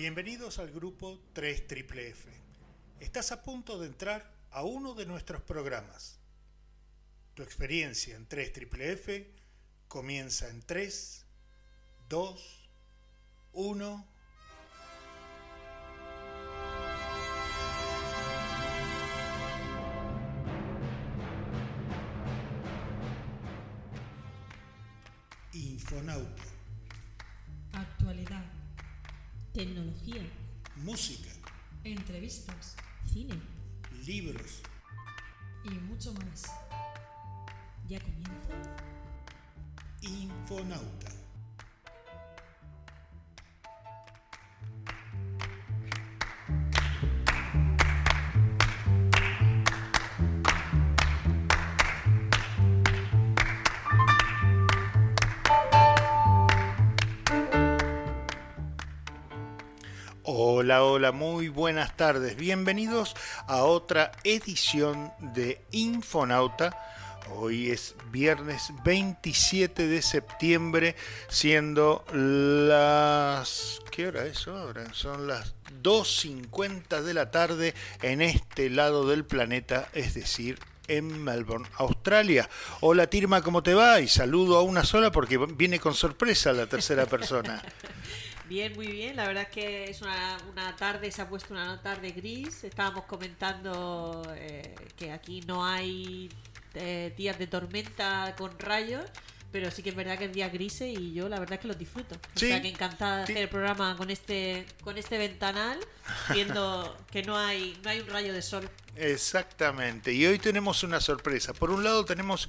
Bienvenidos al grupo 3 F. Estás a punto de entrar a uno de nuestros programas. Tu experiencia en 3 F comienza en 3, 2, 1. Hola, muy buenas tardes. Bienvenidos a otra edición de Infonauta. Hoy es viernes 27 de septiembre, siendo las... ¿Qué hora es? Son las 2.50 de la tarde en este lado del planeta, es decir, en Melbourne, Australia. Hola Tirma, ¿cómo te va? Y saludo a una sola porque viene con sorpresa la tercera persona. Bien, muy bien. La verdad es que es una, una tarde, se ha puesto una tarde gris. Estábamos comentando eh, que aquí no hay eh, días de tormenta con rayos. Pero sí que es verdad que es día gris y yo la verdad es que los disfruto. Sí. O sea que encantada de hacer el programa con este, con este ventanal, viendo que no hay, no hay un rayo de sol. Exactamente. Y hoy tenemos una sorpresa. Por un lado tenemos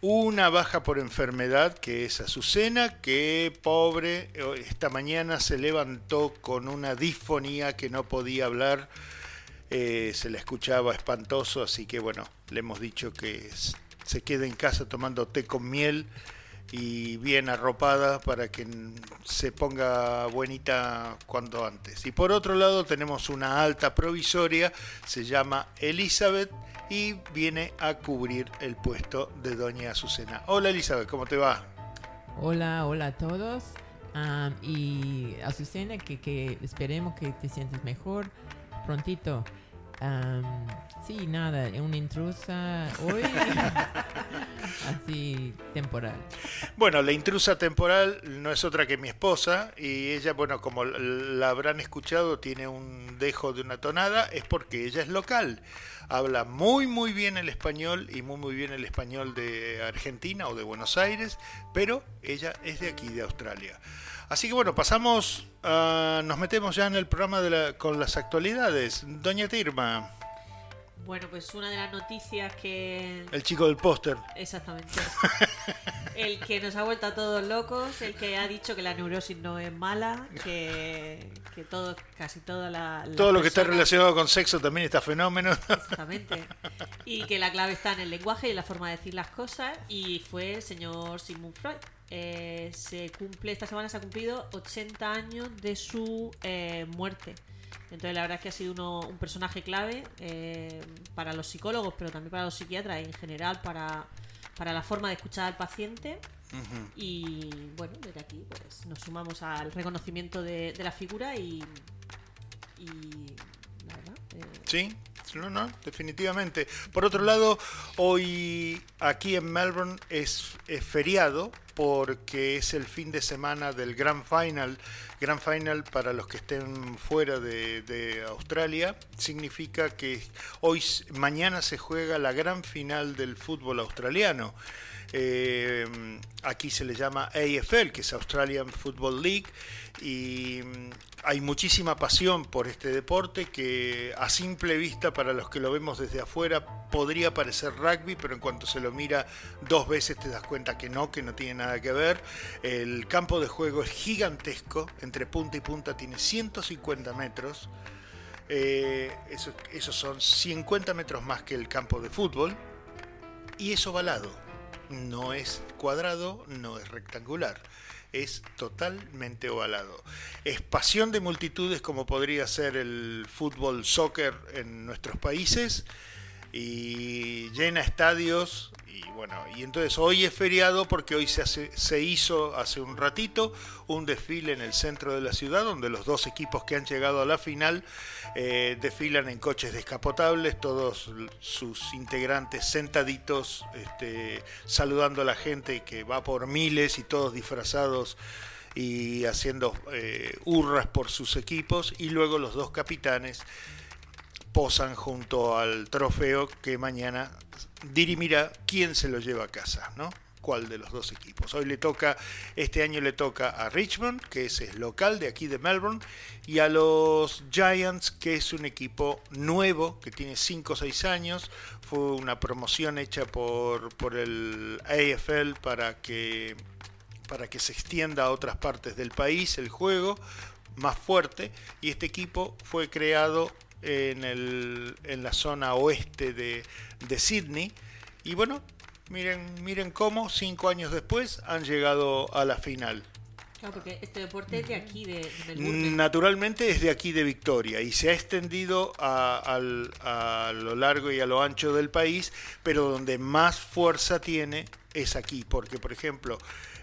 una baja por enfermedad que es Azucena, que pobre, esta mañana se levantó con una disfonía que no podía hablar, eh, se la escuchaba espantoso, así que bueno, le hemos dicho que se quede en casa tomando té con miel y bien arropada para que se ponga buenita cuando antes. Y por otro lado tenemos una alta provisoria, se llama Elizabeth y viene a cubrir el puesto de doña Azucena. Hola Elizabeth, ¿cómo te va? Hola, hola a todos. Um, y Azucena, que, que esperemos que te sientes mejor prontito. Um, sí, nada, una intrusa hoy, así temporal. Bueno, la intrusa temporal no es otra que mi esposa y ella, bueno, como la habrán escuchado, tiene un dejo de una tonada, es porque ella es local. Habla muy muy bien el español y muy muy bien el español de Argentina o de Buenos Aires, pero ella es de aquí, de Australia. Así que bueno, pasamos, uh, nos metemos ya en el programa de la, con las actualidades. Doña Tirma. Bueno, pues una de las noticias que... El chico del póster. Exactamente. el que nos ha vuelto a todos locos, el que ha dicho que la neurosis no es mala, que, que todo, casi toda la... la Todo lo que está relacionado con sexo también está fenómeno. Exactamente. Y que la clave está en el lenguaje y en la forma de decir las cosas. Y fue el señor Sigmund Freud. Eh, se cumple, esta semana se ha cumplido 80 años de su eh, muerte. Entonces la verdad es que ha sido uno- un personaje clave eh, para los psicólogos, pero también para los psiquiatras y en general para, para la forma de escuchar al paciente. Y bueno, desde aquí pues nos sumamos al reconocimiento de, de la figura y, y la verdad, eh, Sí, no, no, definitivamente. Por otro lado, hoy aquí en Melbourne es, feriado porque es el fin de semana del Grand Final. Grand Final, para los que estén fuera de, de Australia, significa que hoy, mañana se juega la gran final del fútbol australiano. Eh, aquí se le llama AFL, que es Australian Football League, y hay muchísima pasión por este deporte que a simple vista, para los que lo vemos desde afuera, podría parecer rugby, pero en cuanto se lo mira dos veces te das cuenta que no, que no tiene nada que ver. El campo de juego es gigantesco, entre punta y punta tiene 150 metros. Eh, eso- esos son 50 metros más que el campo de fútbol y es ovalado. No es cuadrado, no es rectangular. Es totalmente ovalado. Es pasión de multitudes como podría ser el fútbol soccer en nuestros países. Y llena estadios y bueno, y entonces hoy es feriado porque hoy se, hace, se hizo hace un ratito un desfile en el centro de la ciudad donde los dos equipos que han llegado a la final eh, desfilan en coches descapotables, todos sus integrantes sentaditos, este, saludando a la gente que va por miles y todos disfrazados y haciendo eh, hurras por sus equipos y luego los dos capitanes posan junto al trofeo que mañana dirimirá quién se lo lleva a casa, ¿no? cuál de los dos equipos. Hoy le toca, este año le toca a Richmond, que es el local de aquí de Melbourne, y a los Giants, que es un equipo nuevo, que tiene 5 o 6 años. Fue una promoción hecha por, por el AFL para que, para que se extienda a otras partes del país el juego más fuerte, y este equipo fue creado en, el, en la zona oeste de, de Sydney. Y bueno, miren, miren cómo cinco años después han llegado a la final. Claro, porque este deporte es de aquí, de, Melbourne. Naturalmente es de aquí de Victoria y se ha extendido a, a lo largo y a lo ancho del país, pero donde más fuerza tiene es aquí, porque por ejemplo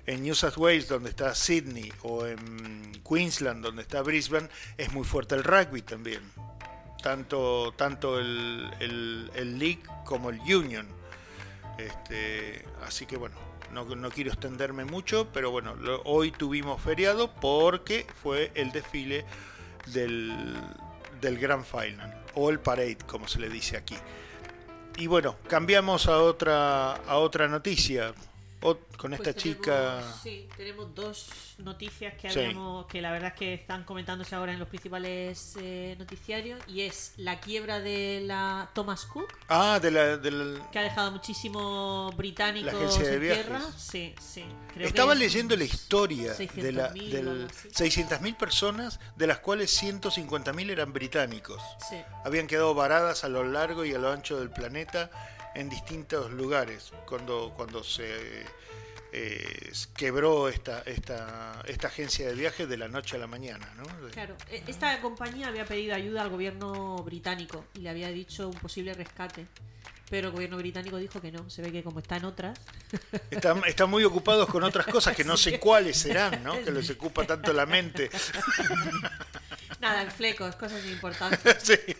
en New South Wales, donde está Sydney, o en Queensland, donde está Brisbane, es muy fuerte el rugby también. Tanto, tanto el, el- el League como el Union. Este, así que bueno, no, no quiero extenderme mucho, pero bueno, hoy tuvimos feriado porque fue el desfile del, del Grand Final, o el Parade, como se le dice aquí. Y bueno, cambiamos a otra, a otra noticia. O- con esta Pues chica... tenemos- Sí, tenemos dos noticias que Sí. que la verdad es que están comentándose ahora en los principales eh, noticiarios y es la quiebra de la Thomas Cook Ah, de la... de la- que ha dejado muchísimos británicos La agencia de en tierra. Sí, sí. creo Estaba que leyendo la historia de la, 600.000 o del algo así. 600.000 personas, de las cuales 150.000 eran británicos. Sí. Habían quedado varadas a lo largo y a lo ancho del planeta en distintos lugares cuando, cuando se eh, quebró esta, esta, esta agencia de viajes de la noche a la mañana. ¿no? De- Claro, e- esta compañía había pedido ayuda al gobierno británico y le había dicho un posible rescate. Pero el gobierno británico dijo que no. Se ve que como está en otras, Están, están muy ocupados con otras cosas que no sé cuáles serán, ¿no? que les ocupa tanto la mente. nada, en flecos, cosas importantes. Sí.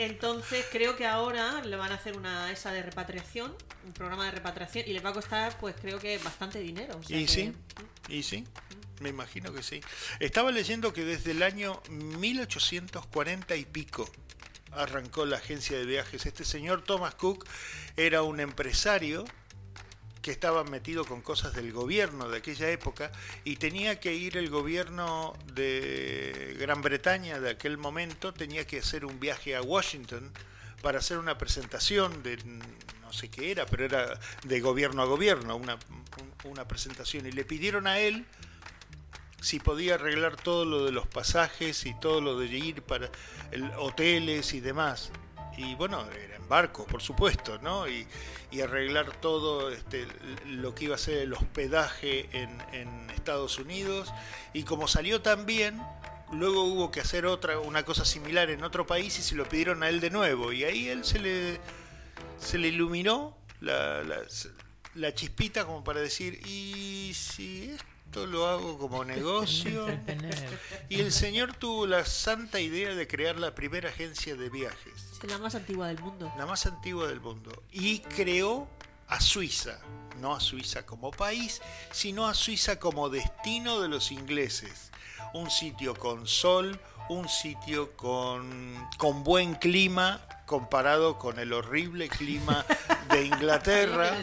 Entonces creo que ahora le van a hacer una esa de repatriación, un programa de repatriación y les va a costar, pues creo que bastante dinero. o sea Y que- sí, y sí, me imagino que sí. Estaba leyendo que desde el año 1840 y pico arrancó la agencia de viajes. Este señor Thomas Cook era un empresario que estaba metido con cosas del gobierno de aquella época y tenía que ir el gobierno de Gran Bretaña de aquel momento, tenía que hacer un viaje a Washington para hacer una presentación de no sé qué era, pero era de gobierno a gobierno, una, un- una presentación y le pidieron a él si podía arreglar todo lo de los pasajes y todo lo de ir para el- hoteles y demás. Y bueno, era en barco, por supuesto, ¿no? Y, arreglar todo este, lo que iba a ser el hospedaje en, Estados Unidos. Y como salió tan bien, luego hubo que hacer otra, una cosa similar en otro país y se lo pidieron a él de nuevo. Y ahí él se le, se le iluminó la, la, chispita como para decir, ¿y si lo hago como negocio? Y el señor tuvo la santa idea de crear la primera agencia de viajes, Es la más antigua del mundo. la más antigua del mundo, y creó a Suiza, no a Suiza como país, sino a Suiza como destino de los ingleses. Un sitio con sol, un sitio con, con buen clima comparado con el horrible clima de Inglaterra.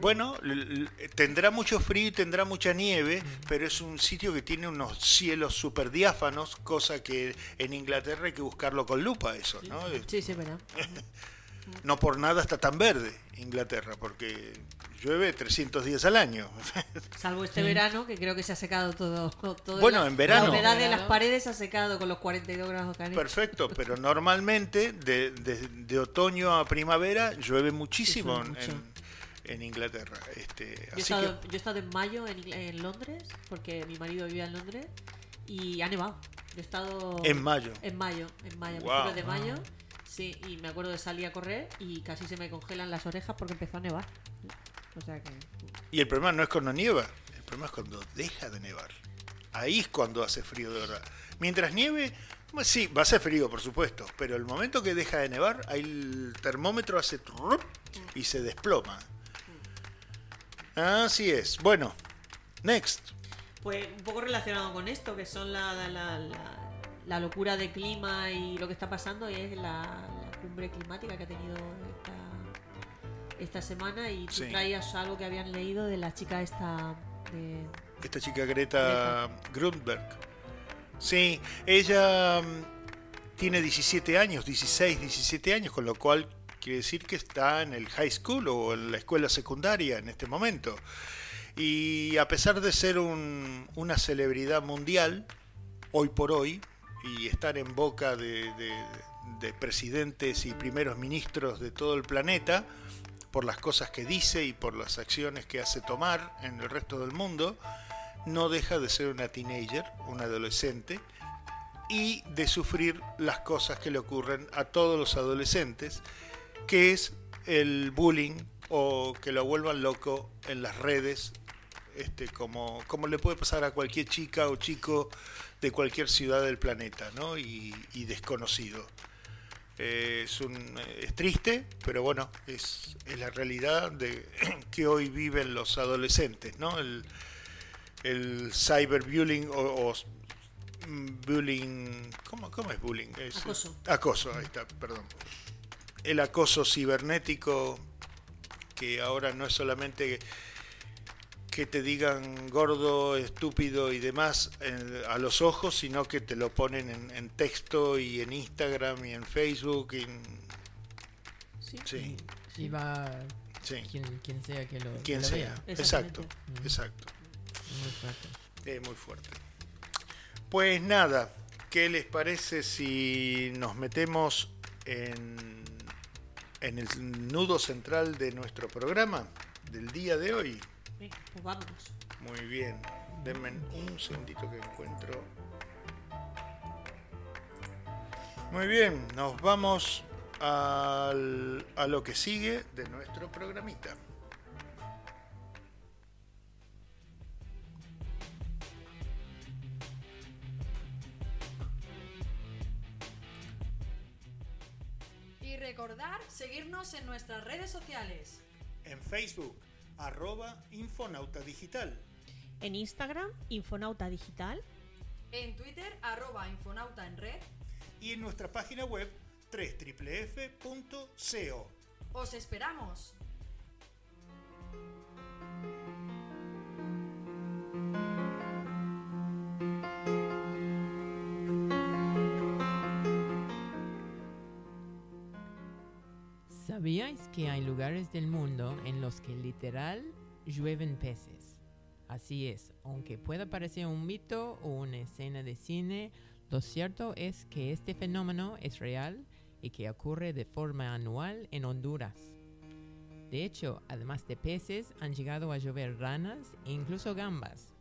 Bueno, tendrá mucho frío y tendrá mucha nieve, pero es un sitio que tiene unos cielos súper diáfanos, cosa que en Inglaterra hay que buscarlo con lupa eso, ¿no? Sí, sí, verdad. No por nada está tan verde Inglaterra, porque llueve 300 días al año. Salvo este verano, que creo que se ha secado todo. todo Bueno, la- en verano. La humedad de las paredes se ha secado con los 42 grados. Perfecto, pero normalmente de, de- de otoño a primavera llueve muchísimo en, Inglaterra. Este, Yo he, así estado, que, yo he estado en mayo en, Londres, porque mi marido vivía en Londres, y ha nevado. Yo he estado en mayo. en mayo, en mayo, principios de mayo. Sí, y me acuerdo de salir a correr y casi se me congelan las orejas porque empezó a nevar. O sea que. Y el problema no es cuando nieva, el problema es cuando deja de nevar. Ahí es cuando hace frío de verdad. Mientras nieve, bueno, sí, va a hacer frío, por supuesto, pero el momento que deja de nevar, ahí el termómetro hace y se desploma. Así es. Bueno, next. Pues un poco relacionado con esto, que son la, la, la- la- la locura de clima y lo que está pasando, es la, la cumbre climática que ha tenido esta, esta semana. Y tú Sí. traías algo que habían leído de la chica esta de. Esta chica Greta Grundberg. Sí, ella mm, tiene 17 años, 16, 17 años, con lo cual quiere decir que está en el high school o en la escuela secundaria en este momento. Y a pesar de ser un- una celebridad mundial, hoy por hoy, y estar en boca de, de- de presidentes y primeros ministros de todo el planeta, por las cosas que dice y por las acciones que hace tomar en el resto del mundo, no deja de ser una teenager, una adolescente, y de sufrir las cosas que le ocurren a todos los adolescentes, que es el bullying o que lo vuelvan loco en las redes, este, como, como le puede pasar a cualquier chica o chico de cualquier ciudad del planeta, ¿no? y, y desconocido. Eh, es, un, es triste, pero bueno, es, es la realidad de que hoy viven los adolescentes, ¿no? El, el cyberbullying o, o bullying, ¿cómo, cómo es bullying? Es- Acoso. Acoso, ahí está, perdón. El acoso cibernético, que ahora no es solamente que te digan gordo, estúpido y demás a los ojos, sino que te lo ponen en, en texto y en Instagram y en Facebook. y en- Sí. sí, Y va sí, quien, quien sea que lo, que quien lo sea. vea. Exacto, Mm. exacto. Muy fuerte. Es muy fuerte. Pues nada, ¿qué les parece si nos metemos en, en el nudo central de nuestro programa del día de hoy? Venga, pues vámonos. Muy bien. Denme un segundito que encuentro. Muy bien, nos vamos al- a lo que sigue de nuestro programita. Y recordar seguirnos en nuestras redes sociales. En Facebook, arroba Infonauta Digital. En Instagram, Infonauta Digital. En Twitter, arroba Infonauta en red. y en nuestra página web www.co. ¡Os esperamos! Lugares del mundo en los que literal llueven peces? Así es, aunque pueda parecer un mito o una escena de cine, lo cierto es que este fenómeno es real y que ocurre de forma anual en Honduras. De hecho, además de peces, han llegado a llover ranas e incluso gambas.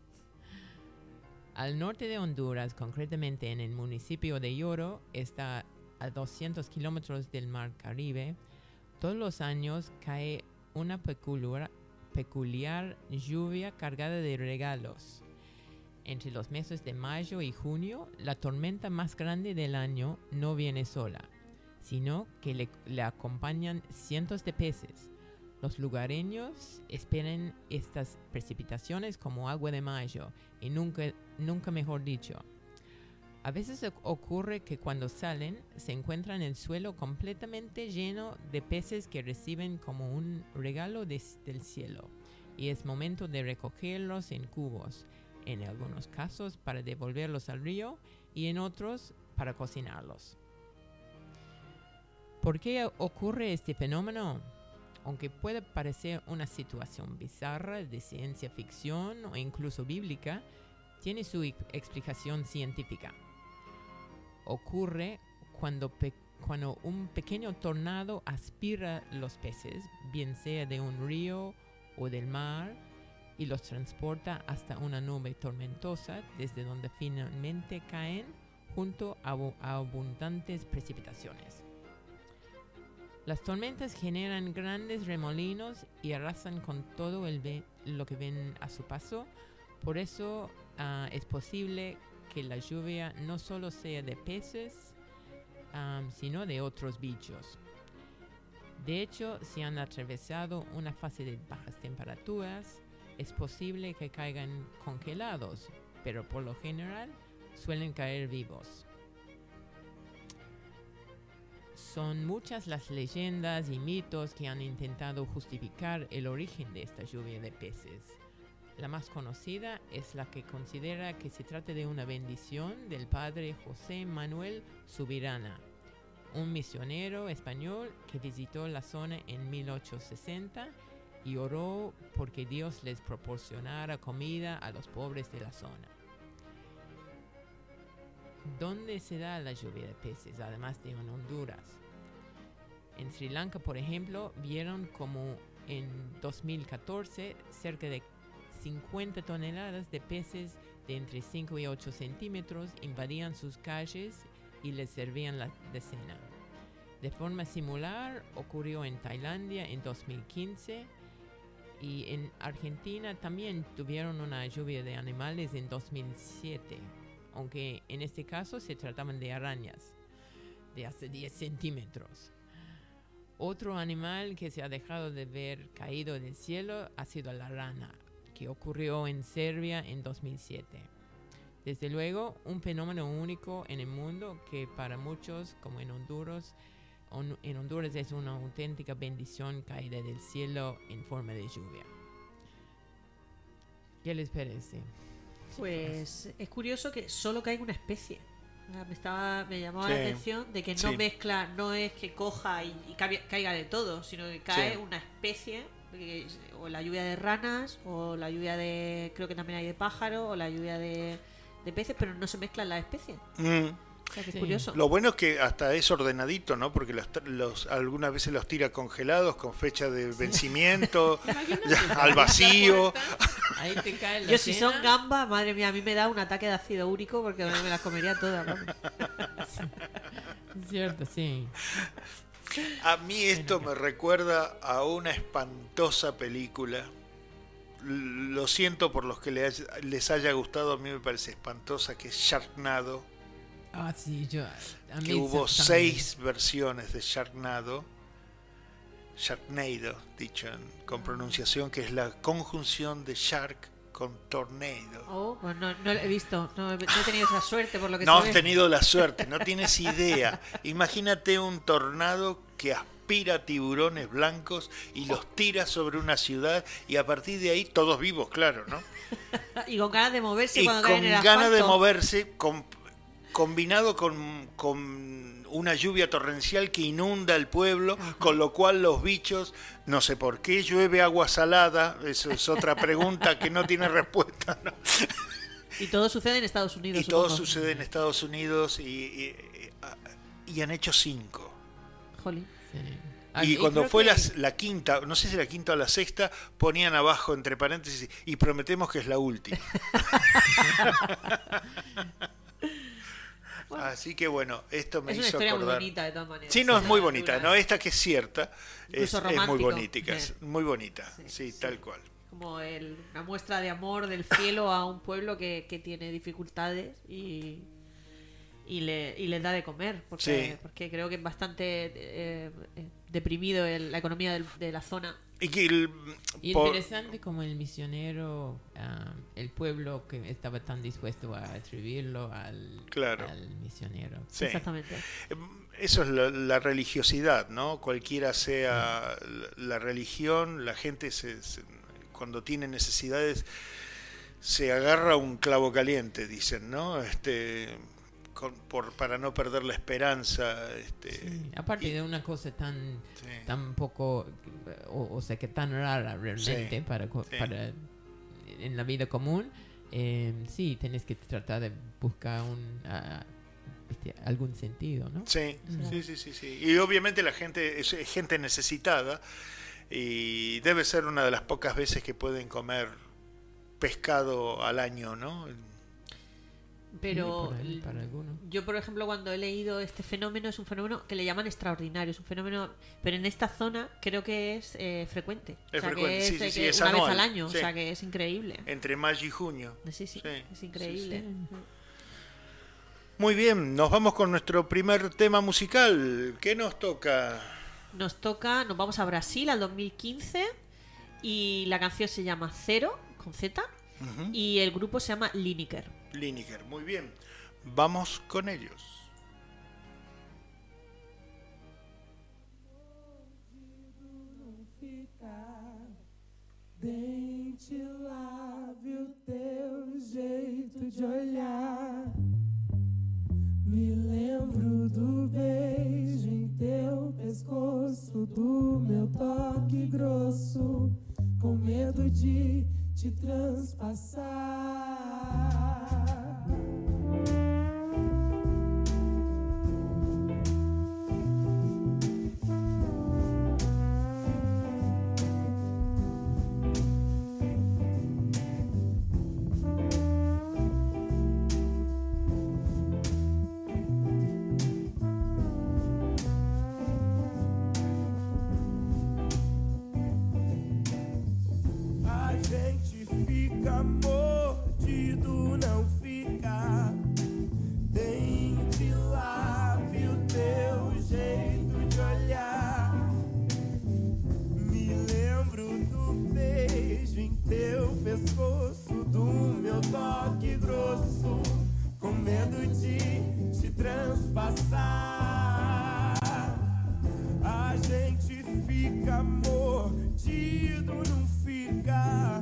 Al norte de Honduras, concretamente en el municipio de Lloro, está a 200 kilómetros del mar Caribe, todos los años cae una peculiar, lluvia cargada de regalos. Entre los meses de mayo y junio, la tormenta más grande del año no viene sola, sino que le, le acompañan cientos de peces. Los lugareños esperan estas precipitaciones como agua de mayo y nunca, nunca mejor dicho. A veces oc- ocurre que cuando salen se encuentran el suelo completamente lleno de peces que reciben como un regalo del cielo y es momento de recogerlos en cubos, en algunos casos para devolverlos al río y en otros para cocinarlos. ¿Por qué ocurre este fenómeno? Aunque pueda parecer una situación bizarra de ciencia ficción o incluso bíblica, tiene su ex- explicación científica ocurre cuando, cuando un pequeño tornado aspira los peces, bien sea de un río o del mar, y los transporta hasta una nube tormentosa, desde donde finalmente caen junto a, abu- a abundantes precipitaciones. Las tormentas generan grandes remolinos y arrasan con todo lo que ven a su paso. Por eso ah, es posible que la lluvia no solo sea de peces, sino de otros bichos. De hecho, si han atravesado una fase de bajas temperaturas, es posible que caigan congelados, pero por lo general suelen caer vivos. Son muchas las leyendas y mitos que han intentado justificar el origen de esta lluvia de peces. La más conocida es la que considera que se trata de una bendición del padre José Manuel Subirana, un misionero español que visitó la zona en 1860 y oró porque Dios les proporcionara comida a los pobres de la zona. ¿Dónde se da la lluvia de peces, además de en Honduras? En Sri Lanka, por ejemplo, vieron como en 2014 cerca de 50 toneladas de peces de entre 5 y 8 centímetros invadían sus calles y les servían la de cena. De forma similar ocurrió en Tailandia en 2015 y en Argentina también tuvieron una lluvia de animales en 2007, aunque en este caso se trataban de arañas de hasta 10 centímetros. Otro animal que se ha dejado de ver caído del cielo ha sido la rana, que ocurrió en Serbia en 2007. Desde luego, un fenómeno único en el mundo que para muchos, como en Honduras, on- en Honduras es una auténtica bendición caída del cielo en forma de lluvia. ¿Qué les parece? Pues es curioso que solo caiga una especie. Me, estaba, me llamaba Sí. la atención de que no Sí. mezcla, no es que coja y, y caiga de todo, sino que cae Sí. una especie, o la lluvia de ranas, o la lluvia de, creo que también hay de pájaro, o la lluvia de, de peces, pero no se mezclan las especies. Mm. O sea que es Sí. curioso. Lo bueno es que hasta es ordenadito, ¿no? Porque los, los- algunas veces los tira congelados con fecha de vencimiento, ya, al vacío. Ahí te cae la Yo si son gambas, madre mía, a mí me da un ataque de ácido úrico porque me las comería todas. Es cierto, sí. A mí esto me recuerda a una espantosa película. Lo siento por los que les haya gustado, a mí me parece espantosa, que es Sharknado, Ah, sí, yo. A mí que hubo seis versiones de Sharknado. Sharknado, dicho en- con pronunciación, que es la conjunción de Shark con Tornado. Oh, pues no, no lo he visto, no, he- no he tenido esa suerte por lo que No has tenido la suerte, no tienes idea. Imagínate un tornado que aspira tiburones blancos y los tira sobre una ciudad y a partir de ahí todos vivos, claro, ¿no? Y con ganas de moverse Y cuando con caen en el ganas de moverse, com- combinado con, con una lluvia torrencial que inunda el pueblo, con lo cual los bichos, no sé por qué llueve agua salada, eso es otra pregunta que no tiene respuesta, ¿no? Y todo sucede en Estados Unidos. Y todo sucede en Estados Unidos y, y- y han hecho cinco. Jolín. Sí. Y cuando fue que- la, la quinta, no sé si la quinta o la sexta, ponían abajo entre paréntesis y prometemos que es la última. Así que bueno, esto me Es una hizo historia acordar. muy bonita de todas maneras. Sí, no, es muy Una- bonita, una- ¿no? Esta que es cierta, es, muy bonita, sí. es muy bonita, sí, Sí, sí. tal cual. Como el- una muestra de amor del cielo a un pueblo que, que tiene dificultades y, y, le, y les da de comer. Porque, porque creo que es bastante eh, eh, deprimido el- la economía del- de la zona. Y que el- Y por- interesante como el misionero, ah, el pueblo que estaba tan dispuesto a atribuirlo al, Claro. al misionero. sí. Exactamente. Eso es la, la religiosidad, ¿no? Cualquiera sea la, la religión, la gente se, se- cuando tiene necesidades se agarra un clavo caliente, dicen, ¿no? Este, con- por, para no perder la esperanza. Este, Sí, Aparte y- de una cosa tan, sí. tan poco, o, o sea, que tan rara realmente Sí, para, para en la vida común, eh, sí, tenés que tratar de buscar un, algún sentido, ¿no? Sí, sí, sí, sí, sí. Y obviamente la gente es es gente necesitada y debe ser una de las pocas veces que pueden comer pescado al año, ¿no? Pero por ahí, para algunos. yo, por ejemplo, cuando he leído este fenómeno, es un fenómeno que le llaman extraordinario, es un fenómeno, pero en esta zona creo que es eh, frecuente. Es o sea, frecuente, que es, sí, sí, sí, que es una vez al año, sí. o sea que es increíble. Entre mayo y junio. Sí, sí, Sí, es increíble. sí. Muy bien, nos vamos con nuestro primer tema musical. ¿Qué nos toca? Nos toca, nos vamos a Brasil al 2015 y la canción se llama Cero, con Z, y el grupo se llama Lineker. Lineker, muy bien. Vamos con ellos. Dente lave o teu jeito de olhar. Me lembro do beijo em teu pescoço, do meu toque grosso, com medo de te transpassar. não ficar.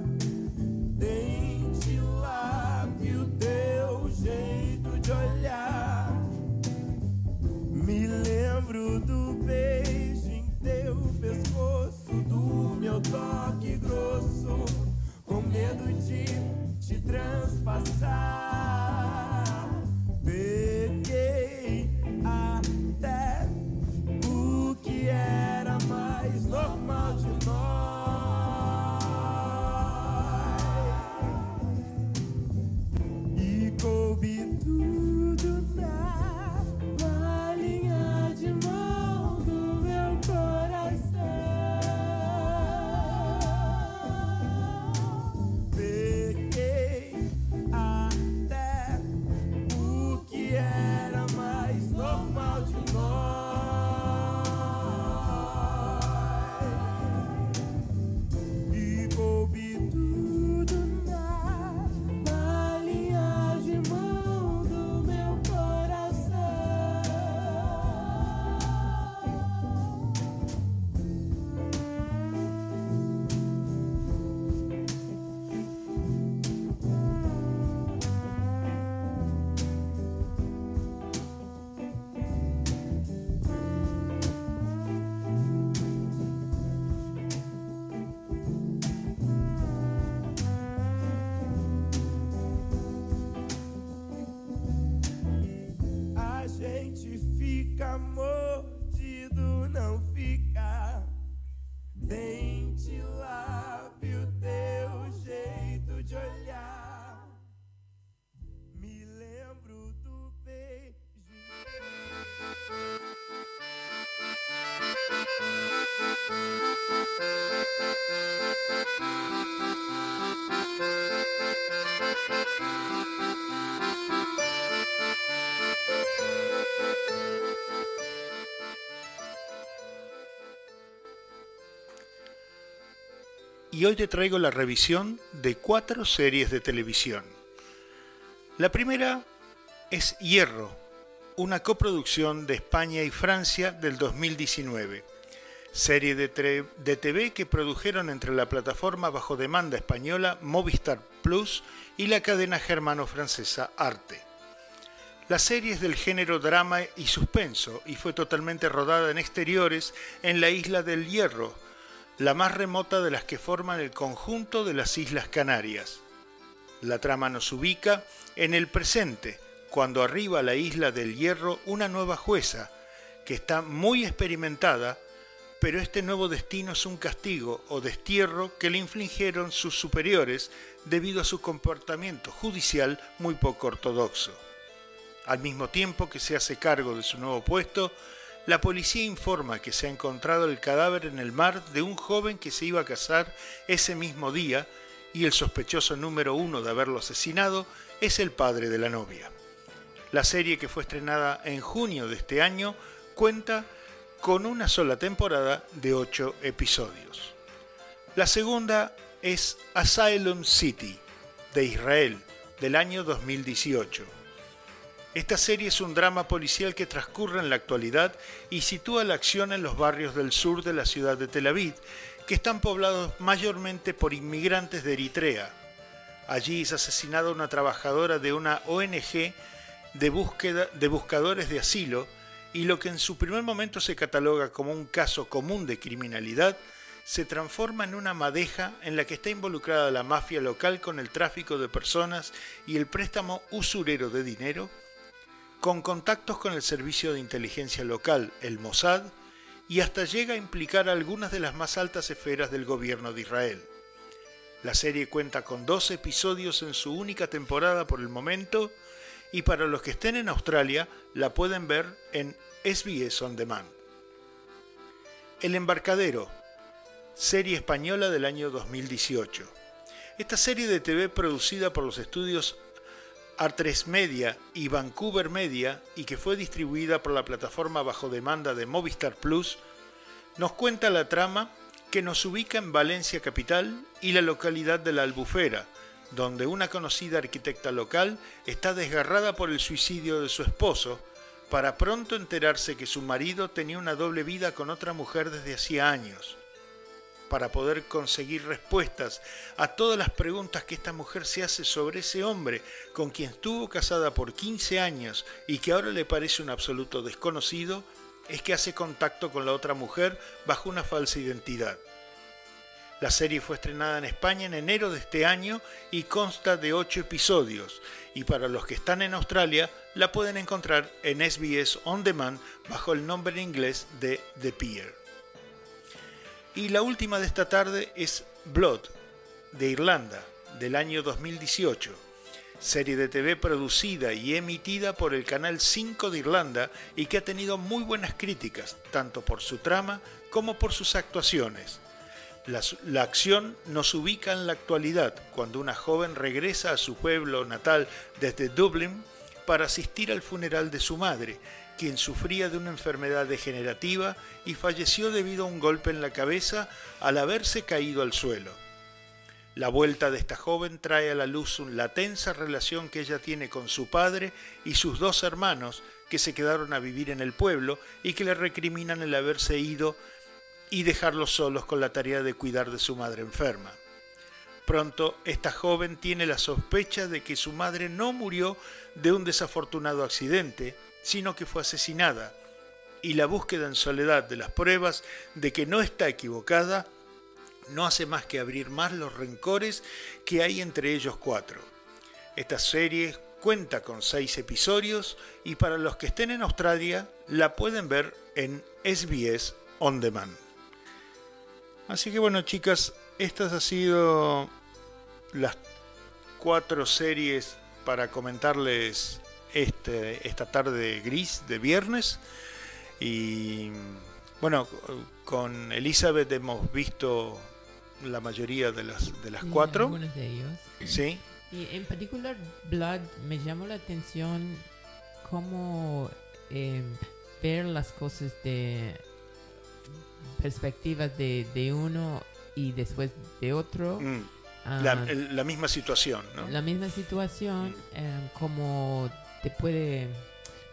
Y hoy te traigo la revisión de cuatro series de televisión. La primera es Hierro, una coproducción de España y Francia del 2019. Serie de, TV que produjeron entre la plataforma bajo demanda española Movistar Plus y la cadena germano-francesa Arte. La serie es del género drama y suspenso y fue totalmente rodada en exteriores en la isla del Hierro, la más remota de las que forman el conjunto de las Islas Canarias. La trama nos ubica en el presente, cuando arriba a la isla del Hierro una nueva jueza, que está muy experimentada, pero este nuevo destino es un castigo o destierro que le infligieron sus superiores debido a su comportamiento judicial muy poco ortodoxo. Al mismo tiempo que se hace cargo de su nuevo puesto, la policía informa que se ha encontrado el cadáver en el mar de un joven que se iba a casar ese mismo día y el sospechoso número uno de haberlo asesinado es el padre de la novia. La serie que fue estrenada en junio de este año cuenta con una sola temporada de ocho episodios. La segunda es Asylum City, de Israel, del año 2018. Esta serie es un drama policial que transcurre en la actualidad y sitúa la acción en los barrios del sur de la ciudad de Tel Aviv, que están poblados mayormente por inmigrantes de Eritrea. Allí es asesinada una trabajadora de una ONG de, búsqueda, de buscadores de asilo y lo que en su primer momento se cataloga como un caso común de criminalidad, se transforma en una madeja en la que está involucrada la mafia local con el tráfico de personas y el préstamo usurero de dinero, con contactos con el servicio de inteligencia local, el Mossad, y hasta llega a implicar a algunas de las más altas esferas del gobierno de Israel. La serie cuenta con dos episodios en su única temporada por el momento, y para los que estén en Australia la pueden ver en SBS On Demand. El embarcadero, serie española del año 2018. Esta serie de TV producida por los estudios A3 Media y Vancouver Media y que fue distribuida por la plataforma bajo demanda de Movistar Plus, nos cuenta la trama que nos ubica en Valencia capital y la localidad de la Albufera, donde una conocida arquitecta local está desgarrada por el suicidio de su esposo, para pronto enterarse que su marido tenía una doble vida con otra mujer desde hacía años. Para poder conseguir respuestas a todas las preguntas que esta mujer se hace sobre ese hombre con quien estuvo casada por 15 años y que ahora le parece un absoluto desconocido, es que hace contacto con la otra mujer bajo una falsa identidad. La serie fue estrenada en España en enero de este año y consta de 8 episodios. Y para los que están en Australia, la pueden encontrar en SBS On Demand bajo el nombre en inglés de The Pier. Y la última de esta tarde es Blood, de Irlanda, del año 2018. Serie de TV producida y emitida por el Canal 5 de Irlanda y que ha tenido muy buenas críticas, tanto por su trama como por sus actuaciones. La, la, acción nos ubica en la actualidad, cuando una joven regresa a su pueblo natal desde Dublín para asistir al funeral de su madre, quien sufría de una enfermedad degenerativa y falleció debido a un golpe en la cabeza al haberse caído al suelo. La vuelta de esta joven trae a la luz la tensa relación que ella tiene con su padre y sus dos hermanos que se quedaron a vivir en el pueblo y que le recriminan el haberse ido y dejarlos solos con la tarea de cuidar de su madre enferma. Pronto, esta joven tiene la sospecha de que su madre no murió de un desafortunado accidente, sino que fue asesinada, y la búsqueda en soledad de las pruebas de que no está equivocada no hace más que abrir más los rencores que hay entre ellos cuatro. Esta serie cuenta con seis episodios y para los que estén en Australia la pueden ver en SBS On Demand. Así que bueno, chicas, estas han sido las cuatro series para comentarles este, esta tarde gris de viernes. Y bueno, con Elizabeth hemos visto la mayoría de las, de las cuatro. Algunos de ellos. Sí. Y en particular, Blood me llamó la atención cómo eh, ver las cosas de perspectivas de, de uno y después de otro. Mm, Ah, La, misma situación, ¿no? la misma situación, eh, como te puede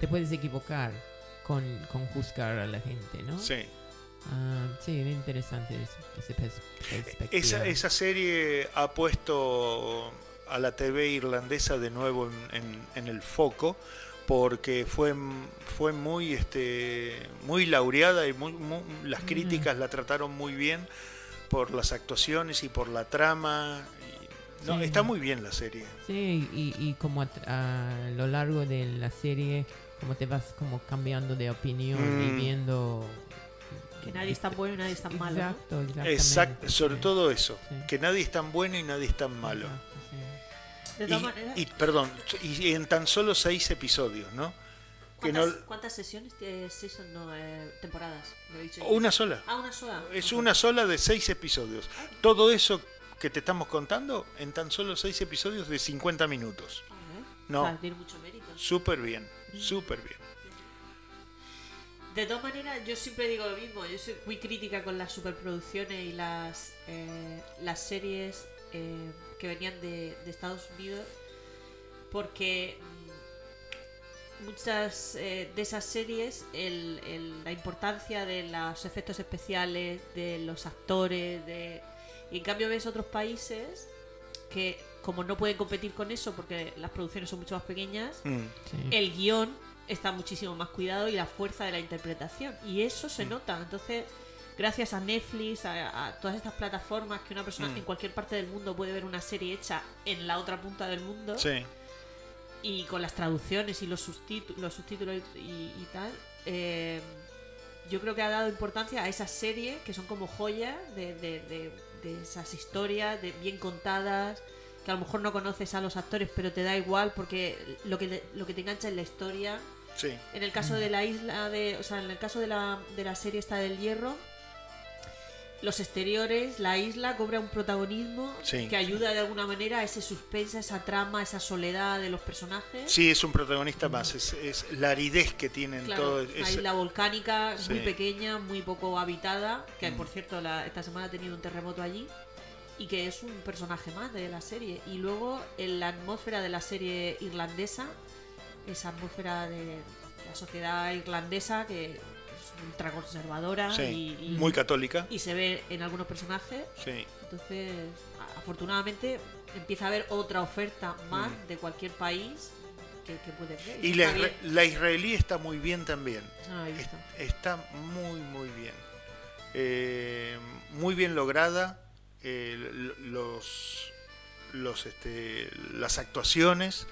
te puedes equivocar con, con juzgar a la gente, ¿no? Sí. Ah, sí, bien interesante ese- ese pers- perspectiva. Esa, esa serie ha puesto a la TV irlandesa de nuevo en, en- en el foco porque fue, fue muy, este, muy laureada y muy, muy- las críticas la trataron muy bien por las actuaciones y por la trama. No, Sí. Está muy bien la serie. Sí, y, y como a, a lo largo de la serie, como te vas como cambiando de opinión y Mm. viendo Que nadie es tan bueno y nadie es tan malo. Exacto, exactamente. Exacto, sobre sí. todo eso, Sí. que nadie es tan bueno y nadie es tan malo. Exacto, Y, todas maneras, y, perdón, y en tan solo seis episodios, ¿no? Que no ¿cuántas, cuántas sesiones tiene season, no, eh, temporadas? Lo he dicho una sola. Ah, una sola. Es una sola de seis episodios. Todo eso que te estamos contando en tan solo seis episodios de 50 minutos. Ah, ¿eh? No. Tiene mucho mérito. Súper bien, súper bien. De todas maneras, yo siempre digo lo mismo. Yo soy muy crítica con las superproducciones y las, eh, las series eh, que venían de, de Estados Unidos. Porque mm, muchas eh, de esas series, el- el- la importancia de los efectos especiales, de los actores, de... y en cambio ves otros países que como no pueden competir con eso porque las producciones son mucho más pequeñas, Mm. Sí. el guion está muchísimo más cuidado y la fuerza de la interpretación. Y eso se nota. Entonces, gracias a Netflix, a, a todas estas plataformas que una persona Mm. en cualquier parte del mundo puede ver una serie hecha en la otra punta del mundo Sí, y con las traducciones y los, subtítu- los subtítulos y, y tal, eh, yo creo que ha dado importancia a esas series que son como joyas de, de- de- de esas historias de bien contadas que a lo mejor no conoces a los actores pero te da igual porque lo que te, lo que te engancha es la historia sí. en el caso de la isla de o sea en el caso de la, de la serie esta del hierro los exteriores, la isla cobra un protagonismo Sí. que ayuda de alguna manera a ese suspense, a esa trama, a esa soledad de los personajes. Sí, es un protagonista más, es, es la aridez que tienen Claro, todo. una es- isla volcánica muy Sí. pequeña, muy poco habitada, que Mm. por cierto la- esta semana ha tenido un terremoto allí y que es un personaje más de la serie. Y luego en la atmósfera de la serie irlandesa, esa atmósfera de la sociedad irlandesa que es ultraconservadora sí, y, y- muy católica. y se ve en algunos personajes. Sí, Entonces, afortunadamente, empieza a haber otra oferta más Mm. de cualquier país que, que puedes ver. y la, isra- israelí está muy bien también. No. Es- Está muy, muy bien. Eh, muy bien lograda. eh, los, los, este, las actuaciones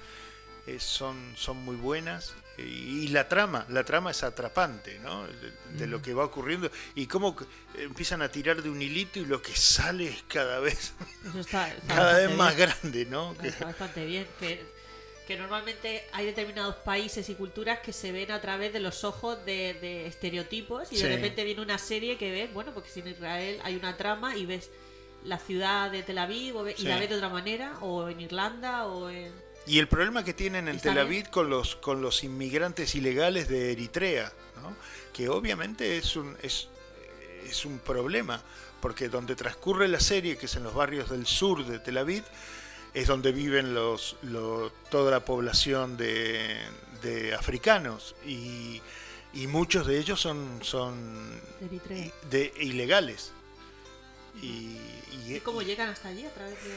eh, son, son muy buenas. Y, la trama, la trama es atrapante, ¿no? De, de lo que va ocurriendo. Y cómo empiezan a tirar de un hilito y lo que sale es cada vez, Eso está, está cada vez más bien. grande, ¿no? Que- Está bastante bien. Que, que normalmente hay determinados países y culturas que se ven a través de los ojos de, de estereotipos y Sí. de repente viene una serie que ves, bueno, porque si en Israel hay una trama y ves la ciudad de Tel Aviv y Sí. la ves de otra manera, o en Irlanda o en... Y el problema que tienen en Tel. Aviv con los, con los inmigrantes ilegales de Eritrea, ¿no? que obviamente es un, es, es un problema, porque donde transcurre la serie, que es en los barrios del sur de Tel Aviv, es donde viven los, lo- toda la población de, de africanos y, y muchos de ellos son, son de, ilegales. Y, y- ¿Y cómo llegan hasta allí a través de...?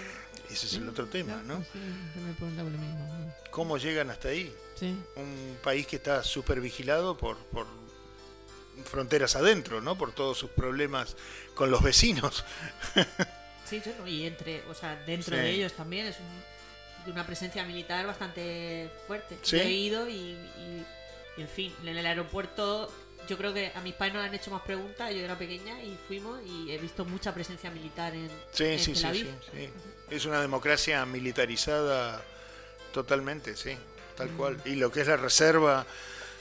Ese es el otro tema, ¿no? Sí, yo me preguntaba lo mismo. ¿Cómo llegan hasta ahí? Sí, un país que está súper vigilado por, por fronteras adentro, ¿no? Por todos sus problemas con los vecinos. Sí, y entre, o sea, dentro Sí. de ellos también es un- una presencia militar bastante fuerte. Sí. Yo he ido y, y- y, en fin, en el aeropuerto yo creo que a mis padres no le han hecho más preguntas, yo era pequeña y fuimos y he visto mucha presencia militar en, Sí, en sí, Tel sí, Aviv. sí, sí. Es una democracia militarizada totalmente, sí, tal cual. Mm. Y lo que es la reserva,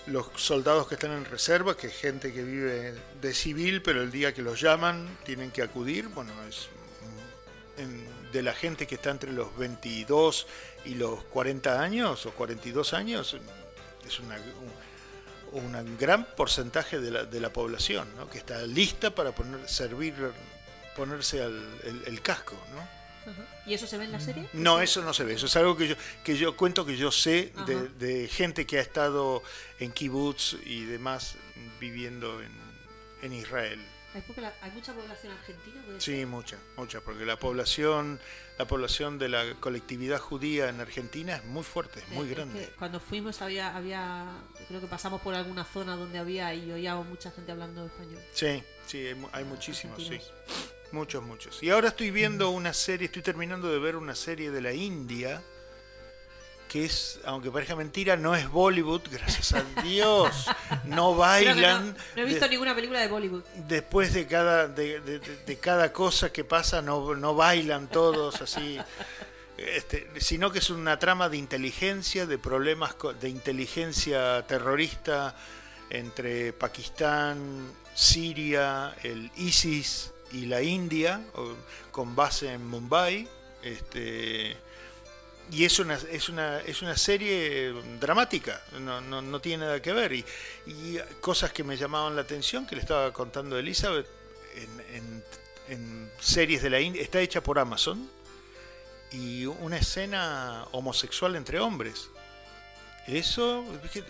los soldados que están en reserva, que es gente que vive de civil, pero el día que los llaman tienen que acudir, bueno, es en- de la gente que está entre los 22 y los 40 años o 42 años, es una, un, un gran porcentaje de la, de la población, ¿no? que está lista para poner, servir, ponerse al, el, el casco, ¿no? ¿Y eso se ve en la serie? No, eso no se ve. Eso es algo que yo, que yo cuento que yo sé de gente que ha estado en kibbutz y demás viviendo en, en Israel. Hay, la- hay mucha población argentina, Sí, mucha, mucha, porque la población, la población de la colectividad judía en Argentina es muy fuerte, es muy Eh, es grande. que cuando fuimos había, había, creo que pasamos por alguna zona donde había y oíamos mucha gente hablando español. Sí, sí, hay, hay muchísimos, sí. Muchos, muchos. Y ahora estoy viendo una serie, estoy terminando de ver una serie de la India que es, aunque parezca mentira, no es Bollywood, gracias a Dios. No bailan. no, no he visto de- ninguna película de Bollywood. después de cada, de, de- de- cada cosa que pasa, no, no bailan todos así. Este, sino que es una trama de inteligencia, de problemas de inteligencia terrorista entre Pakistán, Siria, el ISIS y la India, con base en Mumbai. Este, y es una, es una, es una serie dramática, no, no, no tiene nada que ver. Y, y cosas que me llamaban la atención, que le estaba contando Elizabeth, en, en- series de la India, está hecha por Amazon, y una escena homosexual entre hombres. Eso, dije,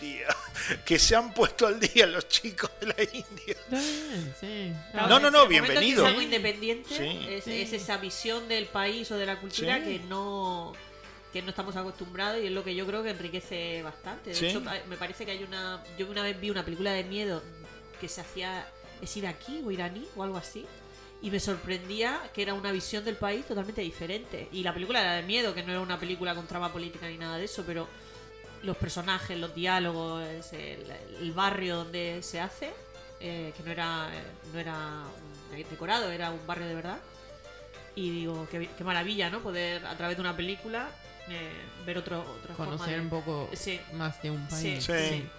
que se han puesto al día los chicos de la India. Está bien, sí. Claro, No, no, no, bienvenido. es algo independiente, Sí. es, Sí. es esa visión del país o de la cultura Sí. que no que no estamos acostumbrados y es lo que yo creo que enriquece bastante. De Sí. hecho, me parece que hay una... Yo una vez vi una película de miedo que se hacía... ¿Es iraquí o iraní o algo así? Y me sorprendía que era una visión del país totalmente diferente. Y la película era de miedo, que no era una película con trama política ni nada de eso, pero los personajes, los diálogos, el, el barrio donde se hace, eh, que no era, no era un decorado, era un barrio de verdad. Y digo, qué, qué maravilla, ¿no? Poder a través de una película eh, ver otro, otra forma Conocer de- un poco Sí. más de un país. Sí.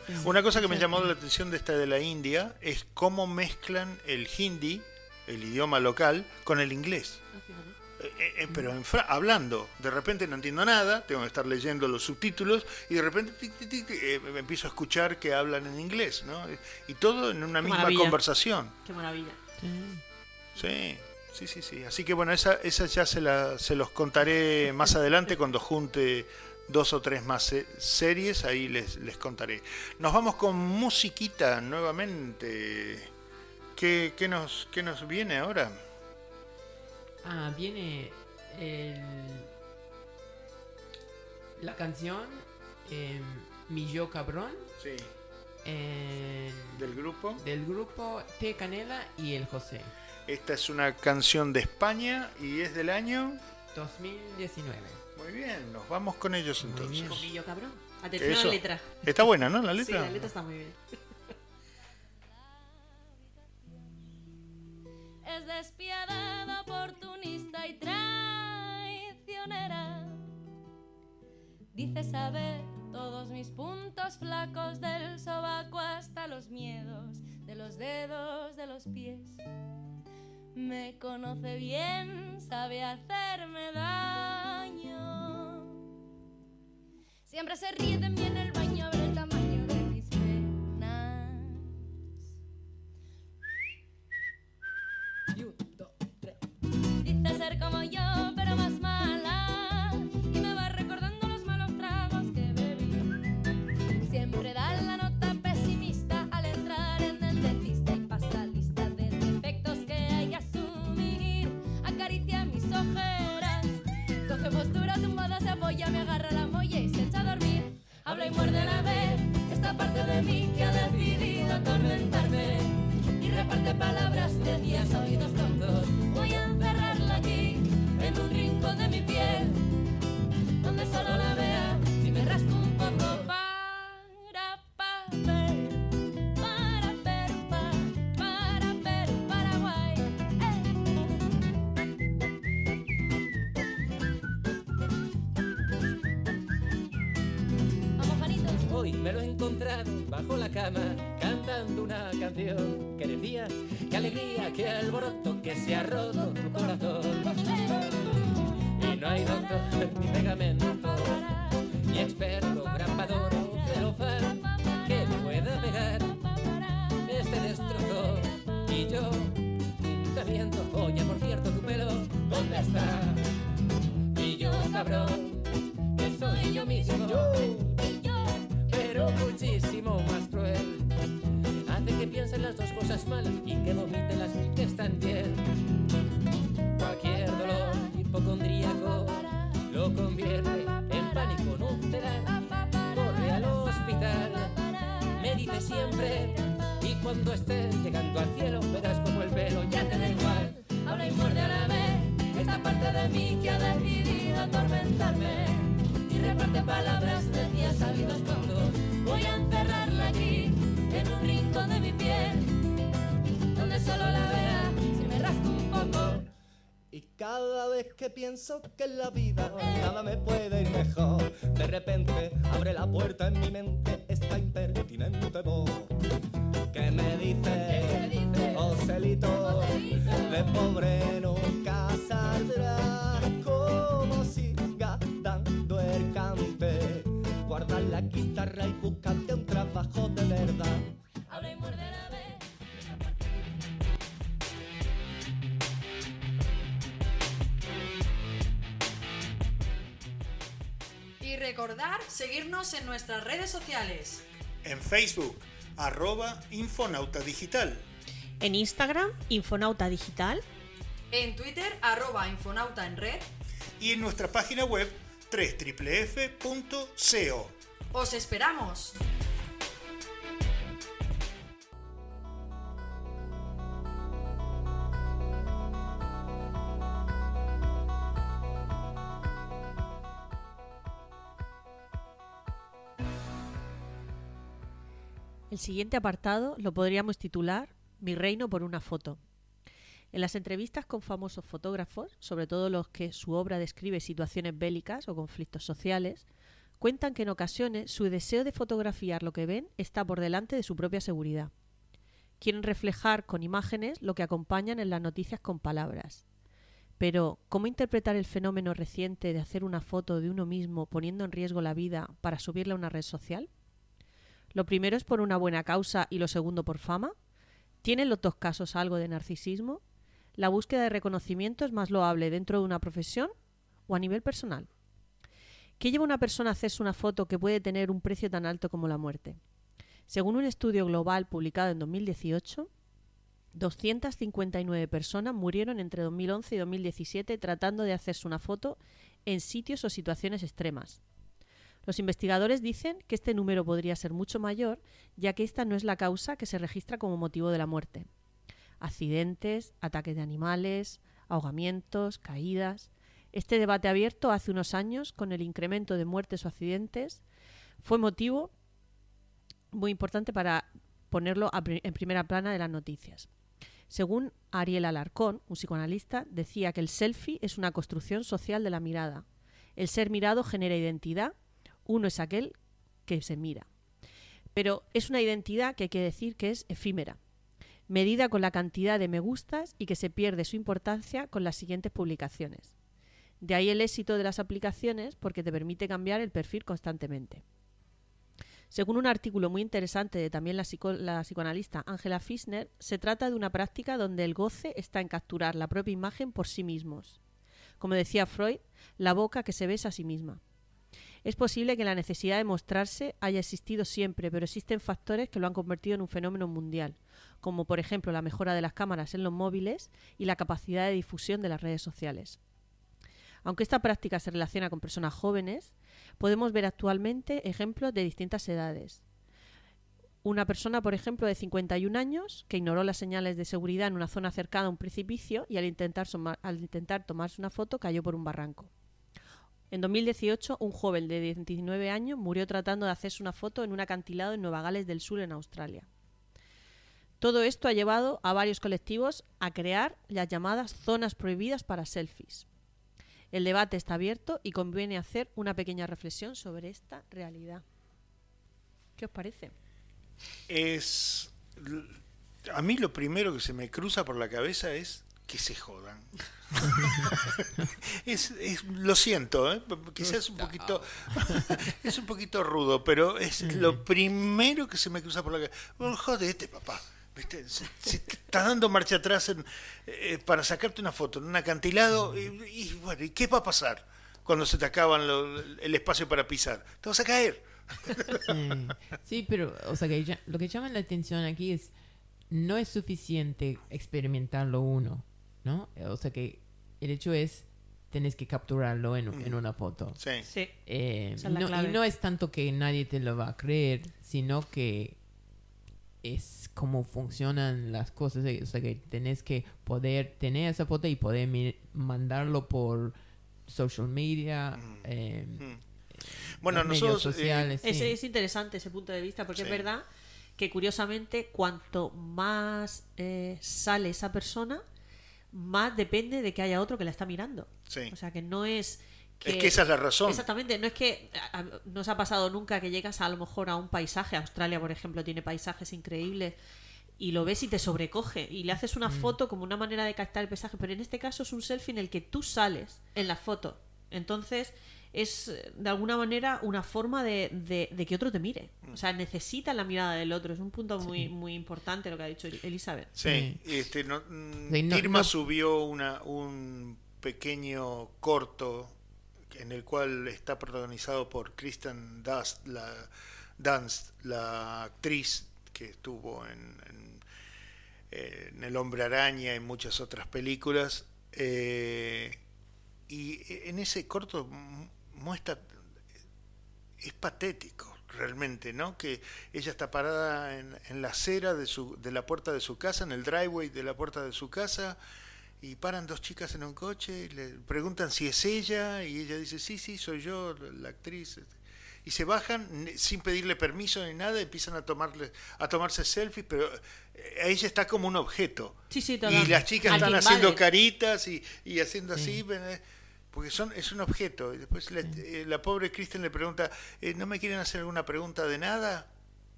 Sí. Una cosa que me Sí. llamó la atención de esta de la India es cómo mezclan el hindi, el idioma local, con el inglés. Eh, eh, eh, pero en hablando, de repente no entiendo nada, tengo que estar leyendo los subtítulos y de repente tic, tic, tic, eh, me empiezo a escuchar que hablan en inglés, ¿no? Y todo en una Qué misma maravilla. conversación. Qué maravilla. Sí. Sí, sí, sí, sí. Así que bueno, esa, esa ya se, la, se los contaré más adelante cuando junte dos o tres más se- series, ahí les, les contaré. Nos vamos con musiquita nuevamente. ¿Qué, qué nos, qué nos viene ahora? Ah, viene el, la canción eh, Mi Yo Cabrón Sí. en- Del grupo. del grupo T Canela y el José. Esta es una canción de España y es del año... 2019. Muy bien, nos vamos con ellos entonces. bien. Comillo, cabrón. Atención a la letra. Está buena, ¿no? La Sí, letra. la letra está muy bien. Es despiadada, oportunista y traicionera. Dice saber todos mis puntos flacos del sobaco hasta los miedos de los dedos de los pies. Me conoce bien, sabe hacerme daño. Siempre se ríe de mí en el baño como yo, pero más mala. Y me va recordando los malos tragos que bebí. Siempre da la nota pesimista al entrar en el dentista y pasa lista de defectos que hay que asumir. Acaricia mis ojeras, coge postura tumbada, se apoya, me agarra la molla y se echa a dormir. Habla y muerde a la vez que pienso que en la vida nada me puede ir mejor, de repente abre la puerta en mi mente esta impertinente voz que me dice, Joselito, de pobre seguirnos en nuestras redes sociales. En Facebook, arroba Infonauta Digital. En Instagram, Infonauta Digital. En Twitter, arroba Infonauta en red. Y en nuestra página web www.co. ¡Os esperamos! El siguiente apartado lo podríamos titular Mi reino por una foto. En las entrevistas con famosos fotógrafos, sobre todo los que su obra describe situaciones bélicas o conflictos sociales, cuentan que en ocasiones su deseo de fotografiar lo que ven está por delante de su propia seguridad. Quieren reflejar con imágenes lo que acompañan en las noticias con palabras. Pero, ¿cómo interpretar el fenómeno reciente de hacer una foto de uno mismo poniendo en riesgo la vida para subirla a una red social? ¿Lo primero es por una buena causa y lo segundo por fama? ¿Tienen los dos casos algo de narcisismo? ¿La búsqueda de reconocimiento es más loable dentro de una profesión o a nivel personal? ¿Qué lleva una persona a hacerse una foto que puede tener un precio tan alto como la muerte? Según un estudio global publicado en 2018, 259 personas murieron entre 2011 y 2017 tratando de hacerse una foto en sitios o situaciones extremas. Los investigadores dicen que este número podría ser mucho mayor, ya que esta no es la causa que se registra como motivo de la muerte. Accidentes, ataques de animales, ahogamientos, caídas. Este debate abierto hace unos años, con el incremento de muertes o accidentes, fue motivo muy importante para ponerlo en primera plana de las noticias. Según Ariel Alarcón, un psicoanalista, decía que el selfie es una construcción social de la mirada. El ser mirado genera identidad, uno es aquel que se mira. Pero es una identidad que hay que decir que es efímera, medida con la cantidad de me gustas y que se pierde su importancia con las siguientes publicaciones. De ahí el éxito de las aplicaciones porque te permite cambiar el perfil constantemente. Según un artículo muy interesante de también la, psico- la psicoanalista Angela Fisner, se trata de una práctica donde el goce está en capturar la propia imagen por sí mismos. Como decía Freud, la boca que se besa a sí misma. Es posible que la necesidad de mostrarse haya existido siempre, pero existen factores que lo han convertido en un fenómeno mundial, como por ejemplo la mejora de las cámaras en los móviles y la capacidad de difusión de las redes sociales. Aunque esta práctica se relaciona con personas jóvenes, podemos ver actualmente ejemplos de distintas edades. Una persona, por ejemplo, de 51 años, que ignoró las señales de seguridad en una zona cercana a un precipicio y al intentar, al intentar tomarse una foto cayó por un barranco. En 2018, un joven de 19 años murió tratando de hacerse una foto en un acantilado en Nueva Gales del Sur, en Australia. Todo esto ha llevado a varios colectivos a crear las llamadas zonas prohibidas para selfies. El debate está abierto y conviene hacer una pequeña reflexión sobre esta realidad. ¿Qué os parece? Es. A mí lo primero que se me cruza por la cabeza es que se jodan. es, es- lo siento, ¿eh? quizás un poquito es un poquito rudo, pero es lo primero que se me cruza por la cabeza. Bueno, jodete, papá. ¿Viste? Se, se te está dando marcha atrás en, eh, para sacarte una foto en un acantilado y, y bueno, ¿y qué va a pasar cuando se te acaban lo- el espacio para pisar? Te vas a caer. Sí. Sí, pero, o sea, que ya- lo que llama la atención aquí es, no es suficiente experimentarlo uno, ¿no? O sea, que el hecho es, tenés que capturarlo en, en una foto. Sí. Sí. Eh, no, y no es tanto que nadie te lo va a creer, sino que es cómo funcionan las cosas. eh, O sea, que tenés que poder tener esa foto y poder mandarlo por social media. eh, Mm. Bueno, los medios nosotros, eh, sociales. Es, sí. es interesante ese punto de vista porque Sí. es verdad que curiosamente cuanto más eh, sale esa persona, más depende de que haya otro que la está mirando. Sí. O sea que no es que... Es que esa es la razón. Exactamente, no es que a- a- no os ha pasado nunca que llegas a, lo mejor a un paisaje, Australia por ejemplo tiene paisajes increíbles y lo ves y te sobrecoge y le haces Mm. una foto como una manera de captar el paisaje, pero en este caso es un selfie en el que tú sales en la foto. Entonces es de alguna manera una forma de, de- de que otro te mire. Mm. O sea, necesita la mirada del otro. Es un punto muy, muy importante lo que ha dicho Elizabeth. Sí, este, no, mm, Sí, no- Irma no- subió una, un pequeño corto en el cual está protagonizado por Kristen Dust, la, Dunst, la actriz que estuvo en, en, en El Hombre Araña y muchas otras películas. eh, y en ese corto muestra es patético realmente, ¿no? Que ella está parada en, en la acera de, su, de la puerta de su casa, en el driveway de la puerta de su casa, y paran dos chicas en un coche y le preguntan si es ella, y ella dice, sí, sí, soy yo, la actriz. Y se bajan sin pedirle permiso ni nada, empiezan a tomarle, a tomarse selfies, pero eh, ella está como un objeto. Sí, sí, Y las chicas están haciendo caritas y, y haciendo así, ven, eh, porque son es un objeto. Y después le- eh, la pobre Kristen le pregunta, eh, ¿no me quieren hacer alguna pregunta de nada?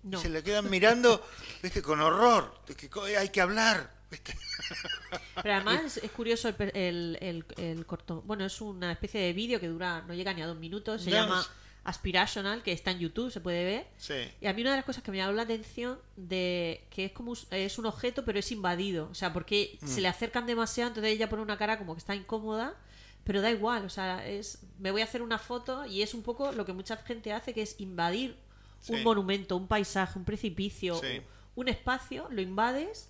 No. Y se la quedan mirando, viste, con horror, que co- hay que hablar. ¿viste? Pero además es curioso el, el, el- el corto. Bueno, es una especie de vídeo que dura, no llega ni a dos minutos. Se llama Aspirational, que está en YouTube, se puede ver. Sí, Y a mí una de las cosas que me llamó la atención de que es como es un objeto pero es invadido, o sea, porque Mm. se le acercan demasiado, entonces ella pone una cara como que está incómoda, pero da igual, o sea, es me voy a hacer una foto y es un poco lo que mucha gente hace que es invadir Sí. un monumento, un paisaje, un precipicio, Sí. un espacio, lo invades,